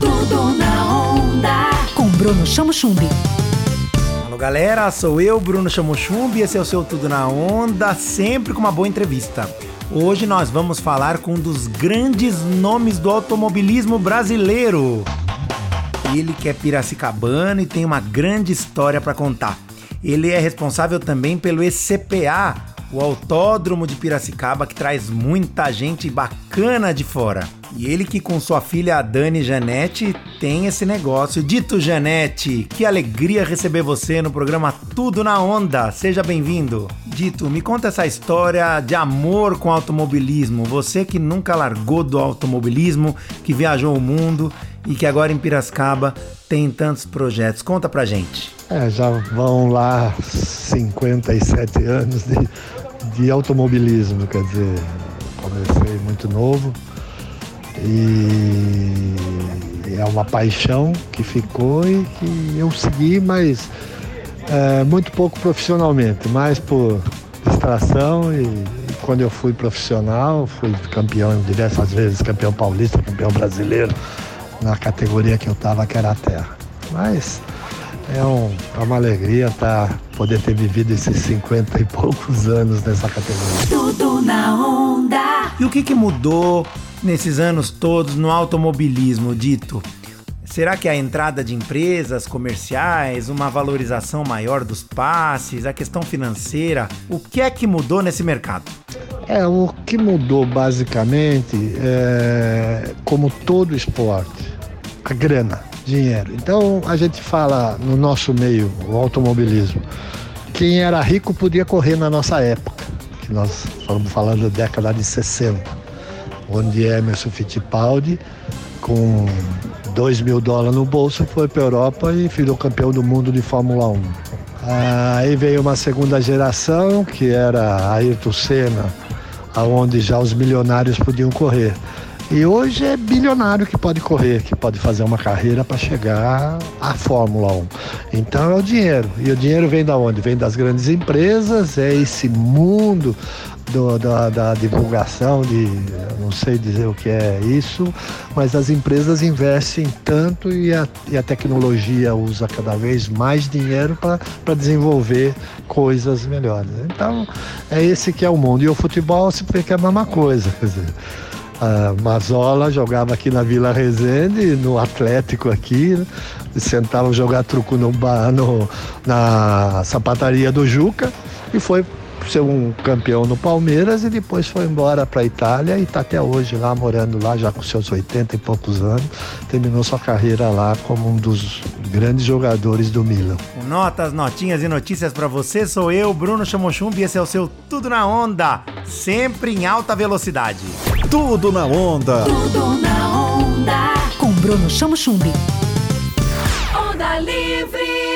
Tudo na onda. Com Bruno Chamo Chumbi. Alô galera, sou eu, Bruno Chamo Chumbi, esse é o seu Tudo na Onda, sempre com uma boa entrevista. Hoje nós vamos falar com um dos grandes nomes do automobilismo brasileiro. Ele que é piracicabano e tem uma grande história para contar. Ele é responsável também pelo ECPA, o Autódromo de Piracicaba, que traz muita gente bacana de fora. E ele que com sua filha Dani Janete tem esse negócio. Dito Janete, que alegria receber você no programa Tudo na Onda. Seja bem-vindo. Dito, me conta essa história de amor com automobilismo. Você que nunca largou do automobilismo, que viajou o mundo e que agora em Piracicaba tem tantos projetos. Conta pra gente. É, já vão lá 57 anos de, de automobilismo, quer dizer, comecei muito novo e é uma paixão que ficou e que eu segui, mas é, muito pouco profissionalmente, mais por distração e, e, quando eu fui profissional, fui campeão diversas vezes, campeão paulista, campeão brasileiro, na categoria que eu estava, que era a terra. Mas é, um, é uma alegria tá, poder ter vivido esses 50 e poucos anos nessa categoria. Tudo na onda. E o que, que mudou nesses anos todos no automobilismo, dito? Será que a entrada de empresas comerciais, uma valorização maior dos passes, a questão financeira, o que é que mudou nesse mercado? É, o que mudou basicamente é, como todo esporte, a grana, dinheiro. Então a gente fala no nosso meio, o automobilismo, quem era rico podia correr na nossa época, que nós estamos falando da década de 60, onde Emerson Fittipaldi, com 2 mil dólares no bolso, foi para a Europa e virou campeão do mundo de Fórmula 1. Aí veio uma segunda geração, que era Ayrton Senna, aonde já os milionários podiam correr. E hoje é bilionário que pode correr, que pode fazer uma carreira para chegar à Fórmula 1. Então é o dinheiro. E o dinheiro vem da onde? Vem das grandes empresas, é esse mundo do, da, da, divulgação de não sei dizer o que é isso, mas as empresas investem tanto e a, e a tecnologia usa cada vez mais dinheiro para desenvolver coisas melhores. Então é esse que é o mundo. E o futebol se é a mesma coisa. Quer dizer, a Mazola jogava aqui na Vila Resende, no Atlético aqui, né? sentavam jogar truco no, no, na sapataria do Juca e foi ser um campeão no Palmeiras e depois foi embora para a Itália e está até hoje lá, morando lá, já com seus 80 e poucos anos. Terminou sua carreira lá como um dos grandes jogadores do Milan. Com notas, notinhas e notícias para você, sou eu, Bruno Chamochumbi, e esse é o seu Tudo na Onda, sempre em alta velocidade. Tudo na Onda. Tudo na onda. Com Bruno Chamo Chumbi. Onda Livre.